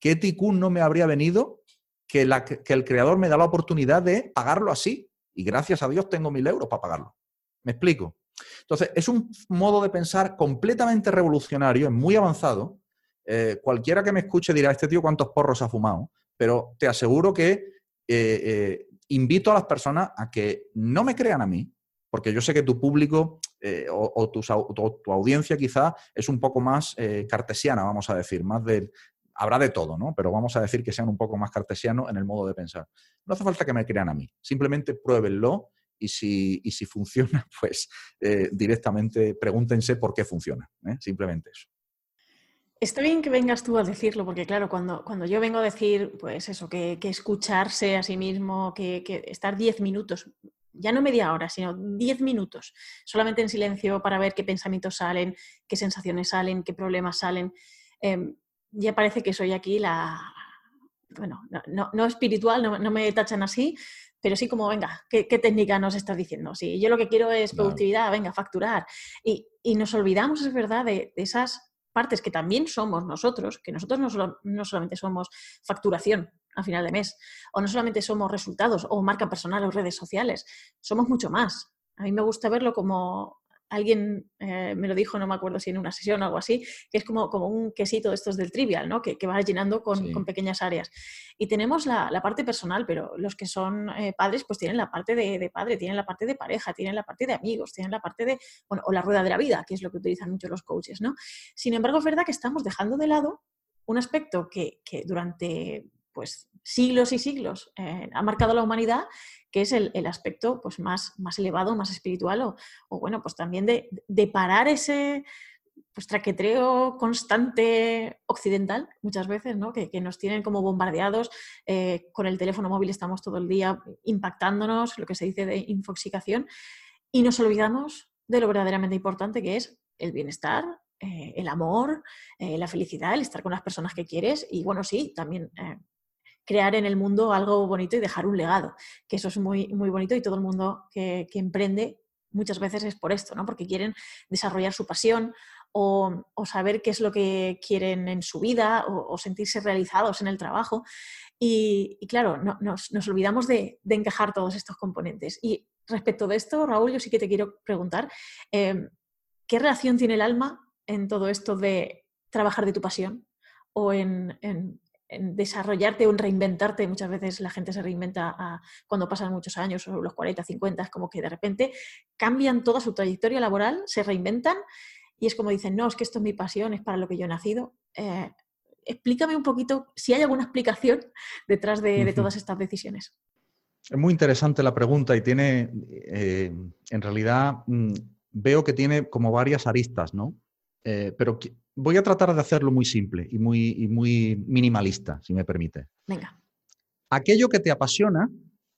¿Qué ticún no me habría venido que, que el creador me da la oportunidad de pagarlo así? Y gracias a Dios tengo mil euros para pagarlo. ¿Me explico? Entonces, es un modo de pensar completamente revolucionario, es muy avanzado. Eh, cualquiera que me escuche dirá, este tío cuántos porros ha fumado, pero te aseguro que eh, eh, invito a las personas a que no me crean a mí, porque yo sé que tu público o, tu, audiencia quizá es un poco más cartesiana, vamos a decir, más de... Habrá de todo, ¿no? Pero vamos a decir que sean un poco más cartesianos en el modo de pensar. No hace falta que me crean a mí, simplemente pruébenlo y si, y si funciona, pues eh, directamente pregúntense por qué funciona. ¿eh? Simplemente eso. Está bien que vengas tú a decirlo, porque claro, cuando, cuando yo vengo a decir, pues eso, que, escucharse a sí mismo, que, estar diez minutos, ya no media hora, sino diez minutos, solamente en silencio para ver qué pensamientos salen, qué sensaciones salen, qué problemas salen, em, ya parece que soy aquí la, bueno, no, no, espiritual, no, no, me tachan así, pero sí como, venga, ¿qué, técnica nos estás diciendo? Si yo lo que quiero es productividad, venga, facturar. Y, nos olvidamos, es verdad, de, esas partes que también somos nosotros, que nosotros no, no solamente somos facturación a final de mes, o no solamente somos resultados o marca personal o redes sociales, somos mucho más. A mí me gusta verlo como alguien eh, me lo dijo, no me acuerdo si en una sesión o algo así, que es como, como un quesito de estos del trivial, ¿no? que, que va llenando con, pequeñas áreas. Y tenemos la, parte personal, pero los que son eh, padres, pues tienen la parte de, padre, tienen la parte de pareja, tienen la parte de amigos, tienen la parte de, bueno, o la rueda de la vida, que es lo que utilizan mucho los coaches, ¿no? Sin embargo, es verdad que estamos dejando de lado un aspecto que, que durante pues siglos y siglos eh, ha marcado la humanidad, que es el, aspecto pues, más, más elevado, más espiritual, o, bueno, pues también de, parar ese pues, traquetreo constante occidental, muchas veces, ¿no? que, nos tienen como bombardeados, eh, con el teléfono móvil estamos todo el día impactándonos, lo que se dice de infoxicación, y nos olvidamos de lo verdaderamente importante que es el bienestar, eh, el amor, la felicidad, el estar con las personas que quieres y bueno, sí, también crear en el mundo algo bonito y dejar un legado, que eso es muy, muy bonito y todo el mundo que, emprende muchas veces es por esto, ¿no? porque quieren desarrollar su pasión o, saber qué es lo que quieren en su vida o, sentirse realizados en el trabajo. Y, claro, nos, olvidamos de, encajar todos estos componentes. Y respecto de esto, Raúl, yo sí que te quiero preguntar, em, ¿qué relación tiene el alma en todo esto de trabajar de tu pasión o en desarrollarte o en reinventarte. Muchas veces la gente se reinventa cuando pasan muchos años, o los 40, 50, es como que de repente cambian toda su trayectoria laboral, se reinventan y es como dicen, no, es que esto es mi pasión, es para lo que yo he nacido. Eh, explícame un poquito si hay alguna explicación detrás de, todas estas decisiones. Es muy interesante la pregunta y tiene, eh, en realidad, mm, veo que tiene como varias aristas, ¿no? Eh, pero voy a tratar de hacerlo muy simple y muy, muy minimalista, si me permite. Venga. Aquello que te apasiona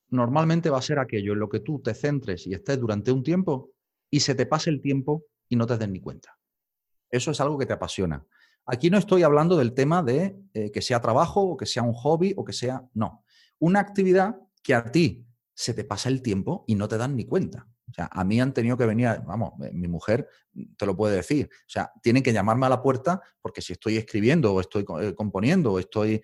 normalmente va a ser aquello en lo que tú te centres y estés durante un tiempo y se te pase el tiempo y no te des ni cuenta. Eso es algo que te apasiona. Aquí no estoy hablando del tema de eh, que sea trabajo o que sea un hobby o que sea... No. Una actividad que a ti se te pasa el tiempo y no te dan ni cuenta. O sea, a mí han tenido que venir, vamos, eh, mi mujer te lo puede decir. O sea, tienen que llamarme a la puerta porque si estoy escribiendo o estoy eh, componiendo o estoy,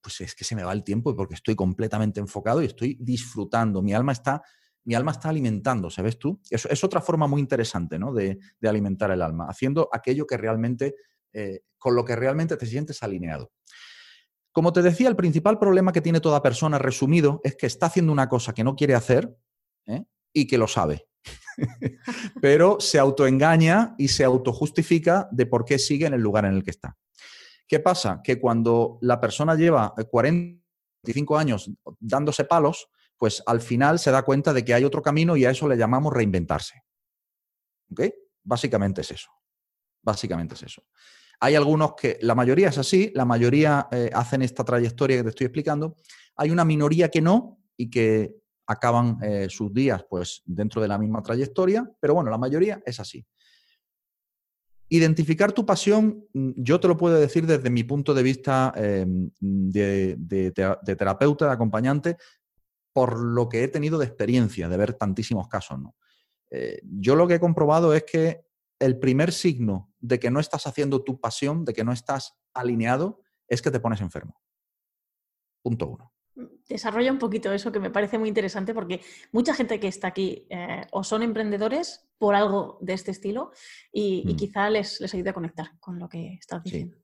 pues es que se me va el tiempo porque estoy completamente enfocado y estoy disfrutando. Mi alma está, mi alma está alimentando, ¿sabes tú? Eso es otra forma muy interesante, ¿no? De, alimentar el alma, haciendo aquello que realmente, eh, con lo que realmente te sientes alineado. Como te decía, el principal problema que tiene toda persona resumido es que está haciendo una cosa que no quiere hacer y que lo sabe. pero se autoengaña y se autojustifica de por qué sigue en el lugar en el que está. ¿Qué pasa? Que cuando la persona lleva 45 años dándose palos, pues al final se da cuenta de que hay otro camino y a eso le llamamos reinventarse. ¿Ok? Básicamente es eso. Básicamente es eso. Hay algunos que, la mayoría es así, la mayoría eh, hacen esta trayectoria que te estoy explicando. Hay una minoría que no y que acaban eh, sus días pues dentro de la misma trayectoria, pero bueno, la mayoría es así. Identificar tu pasión, mm, yo te lo puedo decir desde mi punto de vista em, de, terapeuta, de acompañante, por lo que he tenido de experiencia, de ver tantísimos casos. ¿no? Eh, yo lo que he comprobado es que el primer signo de que no estás haciendo tu pasión, de que no estás alineado, es que te pones enfermo. Punto uno. Desarrolla un poquito eso que me parece muy interesante porque mucha gente que está aquí eh, o son emprendedores por algo de este estilo y, mm. quizá les, les ayude a conectar con lo que estás diciendo.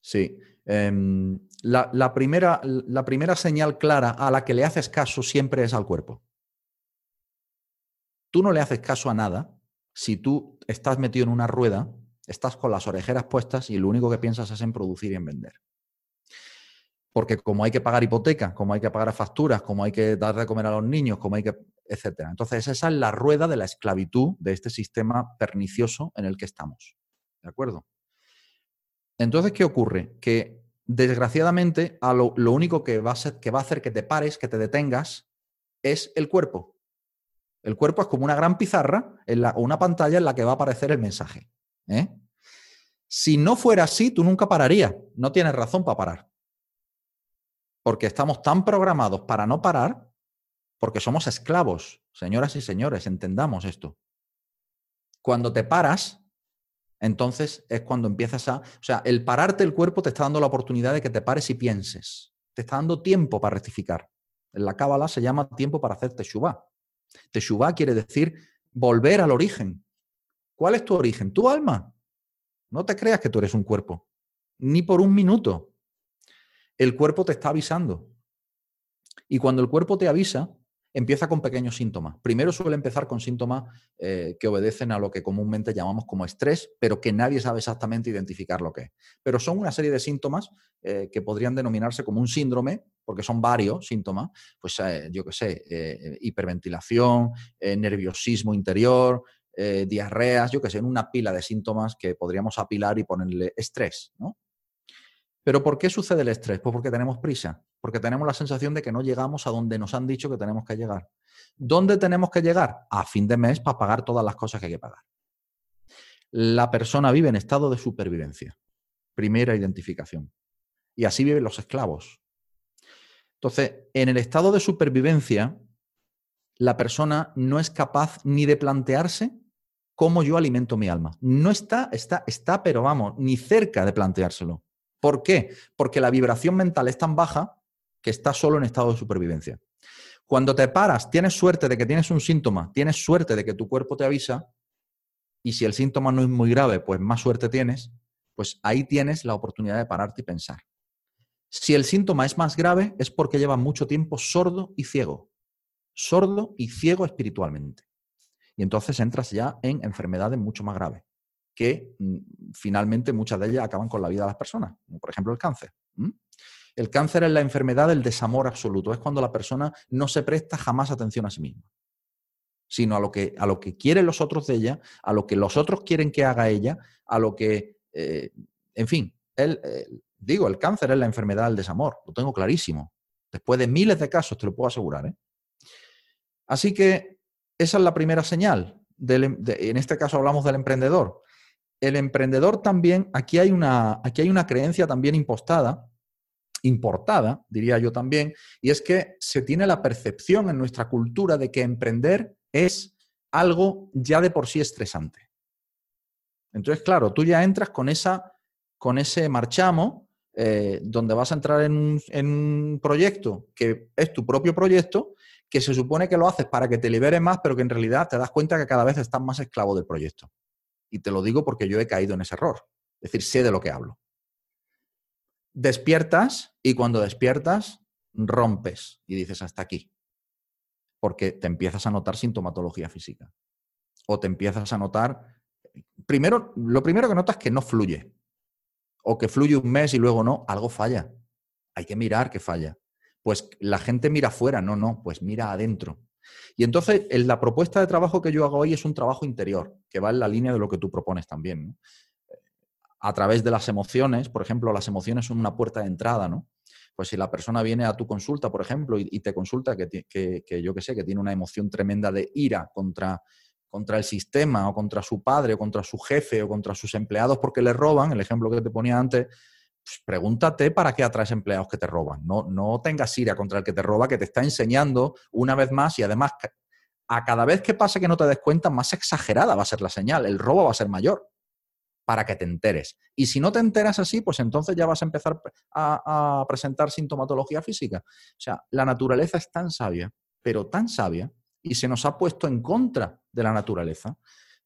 Sí. Em, la, primera, la primera señal clara a la que le haces caso siempre es al cuerpo. Tú no le haces caso a nada si tú estás metido en una rueda, estás con las orejeras puestas y lo único que piensas es en producir y en vender. Porque como hay que pagar hipoteca, como hay que pagar facturas, como hay que dar de comer a los niños, como hay que, etcétera. Entonces esa es la rueda de la esclavitud de este sistema pernicioso en el que estamos. ¿De acuerdo? Entonces, ¿qué ocurre? Que desgraciadamente lo, único que va, a que va a hacer que te pares, que te detengas, es el cuerpo. El cuerpo es como una gran pizarra o una pantalla en la que va a aparecer el mensaje. ¿eh? Si no fuera así, tú nunca pararías. No tienes razón para parar. Porque estamos tan programados para no parar, porque somos esclavos, señoras y señores, entendamos esto. Cuando te paras, entonces es cuando empiezas a... O sea, el pararte el cuerpo te está dando la oportunidad de que te pares y pienses. Te está dando tiempo para rectificar. En la cábala se llama tiempo para hacer teshuvah. Teshuvah quiere decir volver al origen. ¿Cuál es tu origen? Tu alma. No te creas que tú eres un cuerpo, ni por un minuto. El cuerpo te está avisando. Y cuando el cuerpo te avisa, empieza con pequeños síntomas. Primero suele empezar con síntomas eh, que obedecen a lo que comúnmente llamamos como estrés, pero que nadie sabe exactamente identificar lo que es. Pero son una serie de síntomas eh, que podrían denominarse como un síndrome, porque son varios síntomas, pues eh, yo qué sé, hiperventilación, nerviosismo interior, diarreas, yo qué sé, una pila de síntomas que podríamos apilar y ponerle estrés, ¿no? ¿Pero por qué sucede el estrés? Pues porque tenemos prisa, porque tenemos la sensación de que no llegamos a donde nos han dicho que tenemos que llegar. ¿Dónde tenemos que llegar? A fin de mes para pagar todas las cosas que hay que pagar. La persona vive en estado de supervivencia. Primera identificación. Y así viven los esclavos. Entonces, en el estado de supervivencia, la persona no es capaz ni de plantearse cómo yo alimento mi alma. No está, está, está, pero vamos, ni cerca de planteárselo. ¿Por qué? Porque la vibración mental es tan baja que está solo en estado de supervivencia. Cuando te paras, tienes suerte de que tienes un síntoma, tienes suerte de que tu cuerpo te avisa, y si el síntoma no es muy grave, pues más suerte tienes, pues ahí tienes la oportunidad de pararte y pensar. Si el síntoma es más grave, es porque lleva mucho tiempo sordo y ciego. Sordo y ciego espiritualmente. Y entonces entras ya en enfermedades mucho más graves que mm, finalmente muchas de ellas acaban con la vida de las personas, por ejemplo el cáncer. El cáncer es la enfermedad del desamor absoluto, es cuando la persona no se presta jamás atención a sí misma, sino a lo que, a lo que quieren los otros de ella, a lo que los otros quieren que haga ella, a lo que, eh, en fin, digo, el cáncer es la enfermedad del desamor, lo tengo clarísimo. Después de miles de casos, te lo puedo asegurar. ¿eh? Así que esa es la primera señal. Em, en este caso hablamos del emprendedor el emprendedor también, aquí hay una, aquí hay una creencia también impostada, importada, diría yo también, y es que se tiene la percepción en nuestra cultura de que emprender es algo ya de por sí estresante. Entonces, claro, tú ya entras con, esa, con ese marchamo, eh, donde vas a entrar en un, en un proyecto que es tu propio proyecto, que se supone que lo haces para que te libere más, pero que en realidad te das cuenta que cada vez estás más esclavo del proyecto. Y te lo digo porque yo he caído en ese error. Es decir, sé de lo que hablo. Despiertas y cuando despiertas, rompes y dices hasta aquí. Porque te empiezas a notar sintomatología física. o te empiezas a notar, primero, lo primero que notas es que no fluye, o que fluye un mes y luego no, algo falla. Hay que mirar que falla. Pues la gente mira afuera, no, no, pues mira adentro. Y entonces la propuesta de trabajo que yo hago hoy es un trabajo interior, que va en la línea de lo que tú propones también. A través de las emociones, por ejemplo, las emociones son una puerta de entrada, ¿no? Pues si la persona viene a tu consulta, por ejemplo, y, te consulta que, que, yo que sé, que tiene una emoción tremenda de ira contra, contra el sistema o contra su padre o contra su jefe o contra sus empleados porque le roban, el ejemplo que te ponía antes, pues pregúntate para qué atraes empleados que te roban. No, no tengas ira contra el que te roba, que te está enseñando una vez más y además a cada vez que pase que no te des cuenta, más exagerada va a ser la señal, el robo va a ser mayor para que te enteres. Y si no te enteras así, pues entonces ya vas a empezar a, a presentar sintomatología física. O sea, la naturaleza es tan sabia, pero tan sabia, y se nos ha puesto en contra de la naturaleza,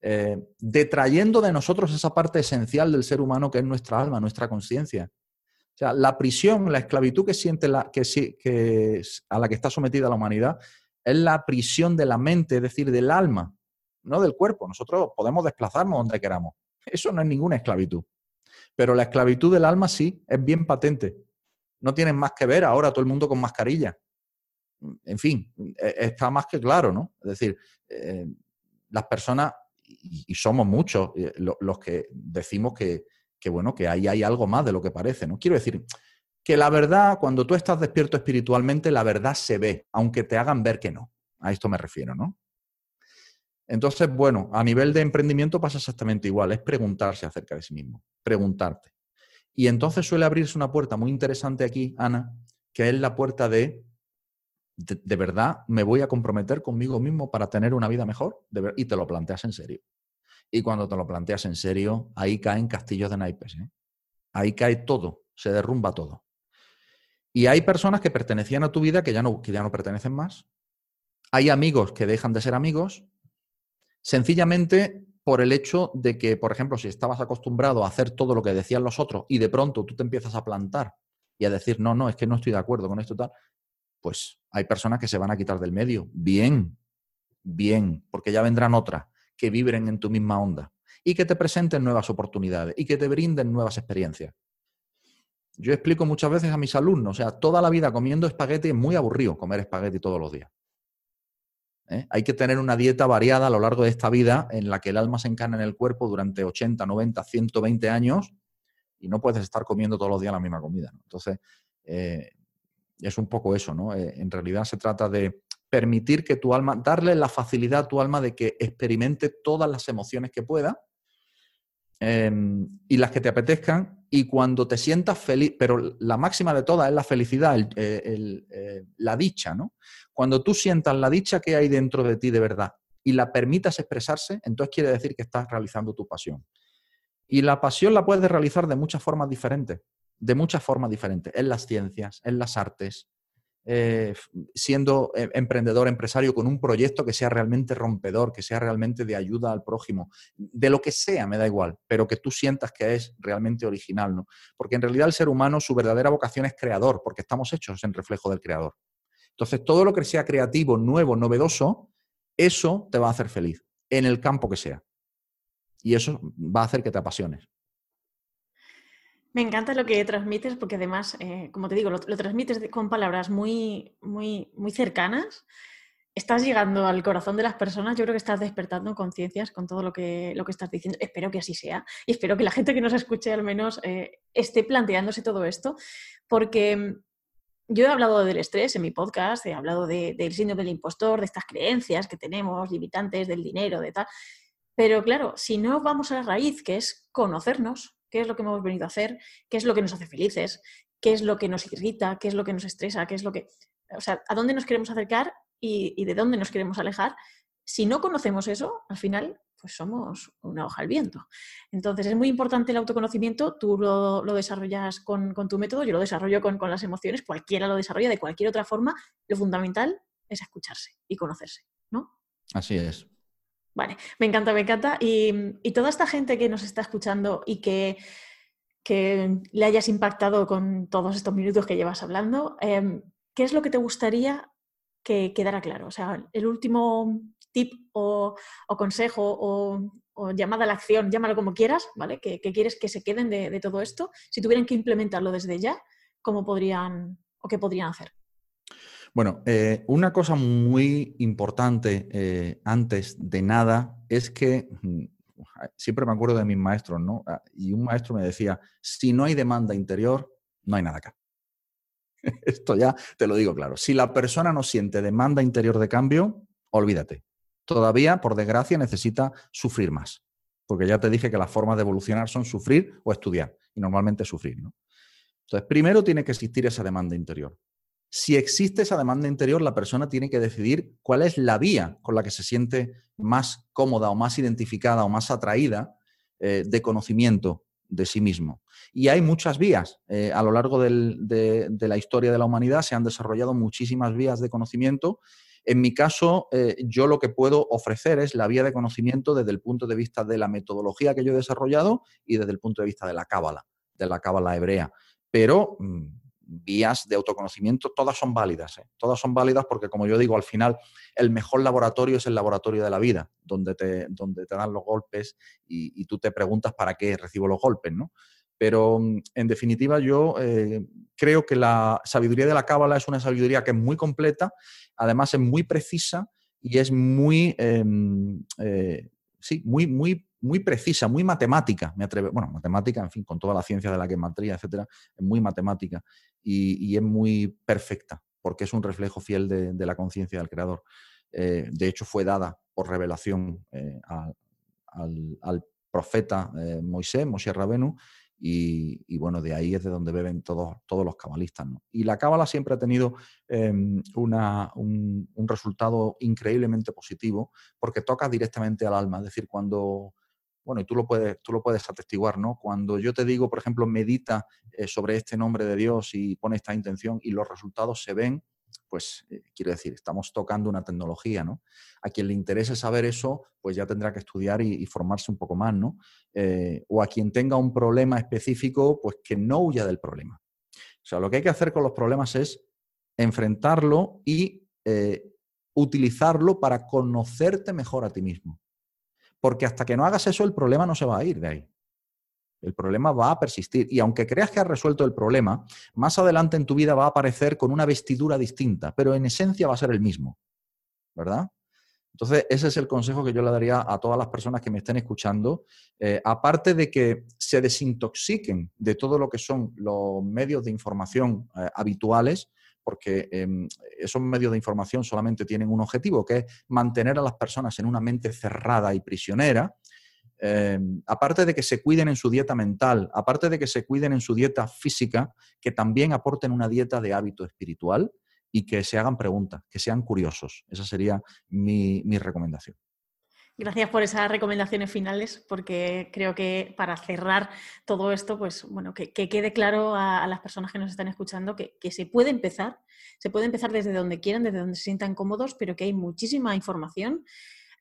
eh, detrayendo de nosotros esa parte esencial del ser humano que es nuestra alma, nuestra conciencia. O sea, la prisión, la esclavitud que siente la, que, a la que está sometida la humanidad es la prisión de la mente, es decir, del alma, no del cuerpo. Nosotros podemos desplazarnos donde queramos. Eso no es ninguna esclavitud. Pero la esclavitud del alma sí, es bien patente. No tienen más que ver ahora todo el mundo con mascarilla. En fin, e, está más que claro, ¿no? Es decir, eh, las personas y, somos muchos eh, los que decimos que, bueno, que ahí hay algo más de lo que parece, ¿no? Quiero decir que la verdad, cuando tú estás despierto espiritualmente, la verdad se ve, aunque te hagan ver que no. A esto me refiero, ¿no? Entonces, bueno, a nivel de emprendimiento pasa exactamente igual, es preguntarse acerca de sí mismo, preguntarte. Y entonces suele abrirse una puerta muy interesante aquí, Ana, que es la puerta de de, verdad me voy a comprometer conmigo mismo para tener una vida mejor y te lo planteas en serio. Y cuando te lo planteas en serio, ahí caen castillos de naipes. ¿eh? Ahí cae todo, se derrumba todo. Y hay personas que pertenecían a tu vida que ya, no, que ya no pertenecen más. Hay amigos que dejan de ser amigos sencillamente por el hecho de que, por ejemplo, si estabas acostumbrado a hacer todo lo que decían los otros y de pronto tú te empiezas a plantar y a decir, no, no, es que no estoy de acuerdo con esto tal, pues hay personas que se van a quitar del medio. Bien, bien, porque ya vendrán otras que vibren en tu misma onda y que te presenten nuevas oportunidades y que te brinden nuevas experiencias. Yo explico muchas veces a mis alumnos, o sea, toda la vida comiendo espagueti es muy aburrido comer espagueti todos los días. ¿Eh? Hay que tener una dieta variada a lo largo de esta vida en la que el alma se encarna en el cuerpo durante 80, 90, 120 años y no puedes estar comiendo todos los días la misma comida. Entonces, eh, es un poco eso, ¿no? Eh, en realidad se trata de permitir que tu alma, darle la facilidad a tu alma de que experimente todas las emociones que pueda em, y las que te apetezcan y cuando te sientas feliz, pero la máxima de todas es la felicidad, eh, eh, la dicha, ¿no? Cuando tú sientas la dicha que hay dentro de ti de verdad y la permitas expresarse, entonces quiere decir que estás realizando tu pasión. Y la pasión la puedes realizar de muchas formas diferentes de muchas formas diferentes, en las ciencias, en las artes, eh, siendo eh, emprendedor, empresario con un proyecto que sea realmente rompedor, que sea realmente de ayuda al prójimo, de lo que sea, me da igual, pero que tú sientas que es realmente original, ¿no? Porque en realidad el ser humano, su verdadera vocación es creador, porque estamos hechos en reflejo del creador. Entonces, todo lo que sea creativo, nuevo, novedoso, eso te va a hacer feliz, en el campo que sea. Y eso va a hacer que te apasiones. Me encanta lo que transmites porque además, eh, como te digo, lo, transmites con palabras muy, muy, muy cercanas. Estás llegando al corazón de las personas, yo creo que estás despertando conciencias con todo lo que, lo que estás diciendo. Espero que así sea y espero que la gente que nos escuche al menos eh, esté planteándose todo esto, porque mm, yo he hablado del estrés en mi podcast, he hablado del síndrome del impostor, de estas creencias que tenemos, limitantes del dinero, de tal. Pero claro, si no vamos a la raíz, que es conocernos, qué es lo que hemos venido a hacer, qué es lo que nos hace felices, qué es lo que nos irrita, qué es lo que nos estresa, qué es lo que... O sea, a dónde nos queremos acercar y, de dónde nos queremos alejar. Si no conocemos eso, al final, pues somos una hoja al viento. Entonces, es muy importante el autoconocimiento. Tú lo, desarrollas con, tu método, yo lo desarrollo con, con las emociones, cualquiera lo desarrolla de cualquier otra forma. Lo fundamental es escucharse y conocerse, ¿no? Así es. Vale, me encanta, me encanta. Y, toda esta gente que nos está escuchando y que, le hayas impactado con todos estos minutos que llevas hablando, em, ¿qué es lo que te gustaría que quedara claro. O sea, el último tip o, consejo o, llamada a la acción, llámalo como quieras, ¿vale? Que, quieres que se queden de, todo esto, si tuvieran que implementarlo desde ya, ¿cómo podrían o qué podrían hacer? Bueno, eh, una cosa muy importante eh, antes de nada es que mm, siempre me acuerdo de mis maestros, ¿no? Ah, y un maestro me decía, si no hay demanda interior, no hay nada acá. Esto ya te lo digo claro. Si la persona no siente demanda interior de cambio, olvídate. Todavía, por desgracia, necesita sufrir más. Porque ya te dije que las formas de evolucionar son sufrir o estudiar. Y normalmente sufrir, ¿no? Entonces, primero tiene que existir esa demanda interior. Si existe esa demanda interior, la persona tiene que decidir cuál es la vía con la que se siente más cómoda o más identificada o más atraída eh, de conocimiento de sí mismo. Y hay muchas vías. Eh, a lo largo de, la historia de la humanidad se han desarrollado muchísimas vías de conocimiento. En mi caso, eh, yo lo que puedo ofrecer es la vía de conocimiento desde el punto de vista de la metodología que yo he desarrollado y desde el punto de vista de la cábala, de la cábala hebrea. Pero mm, vías de autoconocimiento, todas son válidas. ¿eh? Todas son válidas porque, como yo digo, al final el mejor laboratorio es el laboratorio de la vida, donde te, donde te dan los golpes y, tú te preguntas para qué recibo los golpes, ¿no? Pero, mm, en definitiva, yo eh, creo que la sabiduría de la cábala es una sabiduría que es muy completa, además es muy precisa y es muy, em, eh, sí, muy, muy muy precisa, muy matemática, me atreve, bueno, matemática, en fin, con toda la ciencia de la geometría, etcétera, es muy matemática y, es muy perfecta, porque es un reflejo fiel de, la conciencia del creador. Eh, de hecho, fue dada por revelación eh, al, profeta eh, Moisés, Moshe Rabenu, y, bueno, de ahí es de donde beben todos, todos los cabalistas. Y la cábala siempre ha tenido em, un, un, resultado increíblemente positivo porque toca directamente al alma. Es decir, cuando, bueno, y tú lo puedes, tú lo puedes atestiguar, ¿no? Cuando yo te digo, por ejemplo, medita eh, sobre este nombre de Dios y pone esta intención y los resultados se ven, pues eh, quiero decir, estamos tocando una tecnología, ¿no? A quien le interese saber eso, pues ya tendrá que estudiar y, formarse un poco más, ¿no? Eh, o a quien tenga un problema específico, pues que no huya del problema. O sea, lo que hay que hacer con los problemas es enfrentarlo y utilizarlo para conocerte mejor a ti mismo. Porque hasta que no hagas eso, el problema no se va a ir de ahí. El problema va a persistir. Y aunque creas que has resuelto el problema, más adelante en tu vida va a aparecer con una vestidura distinta, pero en esencia va a ser el mismo. ¿Verdad? Entonces, ese es el consejo que yo le daría a todas las personas que me estén escuchando. Eh, aparte de que se desintoxiquen de todo lo que son los medios de información eh, habituales, porque em, esos medios de información solamente tienen un objetivo, que es mantener a las personas en una mente cerrada y prisionera, em, aparte de que se cuiden en su dieta mental, aparte de que se cuiden en su dieta física, que también aporten una dieta de hábito espiritual y que se hagan preguntas, que sean curiosos. Esa sería mi recomendación. Gracias por esas recomendaciones finales, porque creo que para cerrar todo esto, pues bueno, que, quede claro a, las personas que nos están escuchando que, se puede empezar, se puede empezar desde donde quieran, desde donde se sientan cómodos, pero que hay muchísima información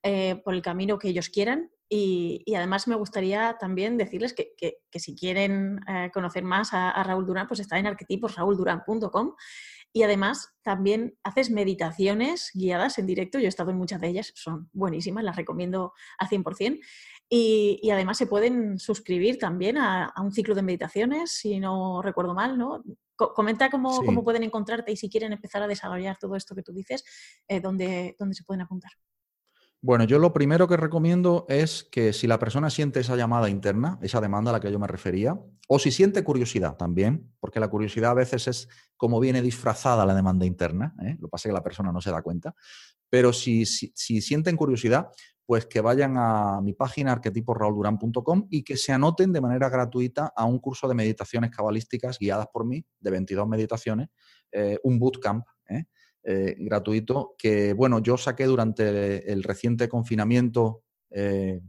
eh, por el camino que ellos quieran. Y, además me gustaría también decirles que, si quieren eh, conocer más a, a, Raúl Durán, pues está en arquetiposrauldurán.com y además también haces meditaciones guiadas en directo. Yo he estado en muchas de ellas, son buenísimas, las recomiendo al 100%. Y, y además se pueden suscribir también a, un ciclo de meditaciones, si no recuerdo mal, ¿no? comenta cómo, cómo, pueden encontrarte y si quieren empezar a desarrollar todo esto que tú dices, eh, dónde, dónde se pueden apuntar. Bueno, yo lo primero que recomiendo es que si la persona siente esa llamada interna, esa demanda a la que yo me refería, o si siente curiosidad también, porque la curiosidad a veces es como viene disfrazada la demanda interna, ¿eh? lo que pasa es que la persona no se da cuenta, pero si, si, sienten curiosidad, pues que vayan a mi página arquetiposraulduran.com y que se anoten de manera gratuita a un curso de meditaciones cabalísticas guiadas por mí, de 22 meditaciones, eh, un bootcamp. ¿eh? Eh, gratuito que, bueno, yo saqué durante el reciente confinamiento eh,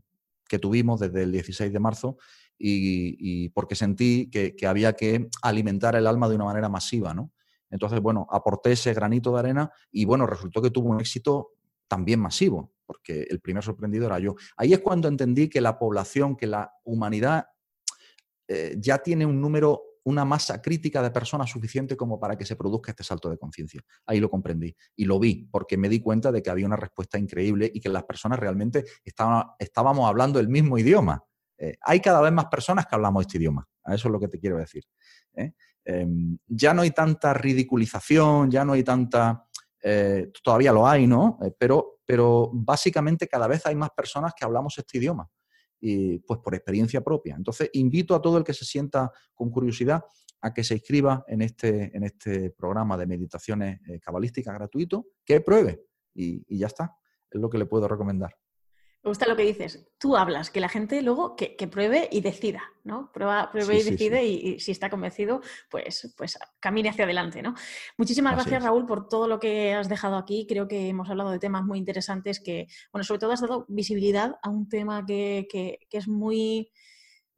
que tuvimos desde el 16 de marzo y, porque sentí que, había que alimentar el alma de una manera masiva, ¿no? Entonces, bueno, aporté ese granito de arena y, bueno, resultó que tuvo un éxito también masivo, porque el primer sorprendido era yo. Ahí es cuando entendí que la población, que la humanidad eh, ya tiene un número una masa crítica de personas suficiente como para que se produzca este salto de conciencia. Ahí lo comprendí y lo vi porque me di cuenta de que había una respuesta increíble y que las personas realmente estábamos hablando el mismo idioma. Eh, hay cada vez más personas que hablamos este idioma. Eso es lo que te quiero decir. ¿eh? Em, ya no hay tanta ridiculización, ya no hay tanta... Eh, todavía lo hay, ¿no? pero básicamente cada vez hay más personas que hablamos este idioma y pues por experiencia propia. Entonces, invito a todo el que se sienta con curiosidad a que se inscriba en este, en este programa de meditaciones eh, cabalísticas gratuito, que pruebe y, y ya está. Es lo que le puedo recomendar. Me gusta lo que dices. Tú hablas, que la gente luego que, pruebe y decida, ¿no? Prueba, pruebe y decide Y, si está convencido, pues, pues camine hacia adelante, ¿no? Muchísimas gracias, Raúl, por todo lo que has dejado aquí. Creo que hemos hablado de temas muy interesantes que, bueno, sobre todo has dado visibilidad a un tema que, que es muy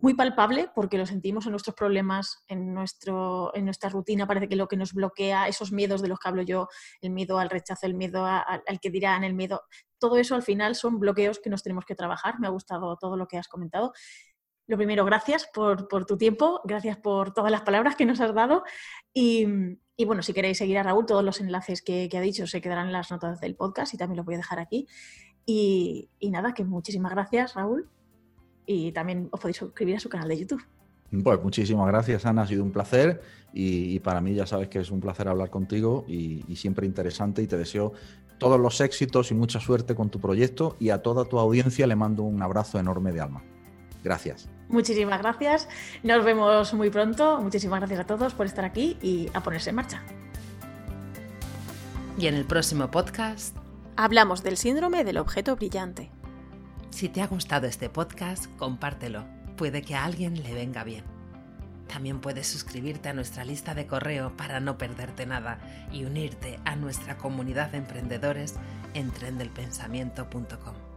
muy palpable porque lo sentimos en nuestros problemas, en, nuestro, en nuestra rutina, parece que lo que nos bloquea, esos miedos de los que hablo yo, el miedo al rechazo, el miedo al que dirán, el miedo, todo eso al final son bloqueos que nos tenemos que trabajar. Me ha gustado todo lo que has comentado. Lo primero, gracias por, tu tiempo, gracias por todas las palabras que nos has dado. Y, bueno, si queréis seguir a Raúl, todos los enlaces que, ha dicho se quedarán en las notas del podcast y también los voy a dejar aquí. Y, y nada, que muchísimas gracias, Raúl y también os podéis suscribir a su canal de YouTube. Pues muchísimas gracias, Ana. Ha sido un placer y, para mí ya sabes que es un placer hablar contigo y, siempre interesante y te deseo todos los éxitos y mucha suerte con tu proyecto y a toda tu audiencia le mando un abrazo enorme de alma. Gracias. Muchísimas gracias. Nos vemos muy pronto. Muchísimas gracias a todos por estar aquí y a ponerse en marcha. Y en el próximo podcast hablamos del síndrome del objeto brillante. Si te ha gustado este podcast, compártelo. Puede que a alguien le venga bien. También puedes suscribirte a nuestra lista de correo para no perderte nada y unirte a nuestra comunidad de emprendedores en trendelpensamiento.com.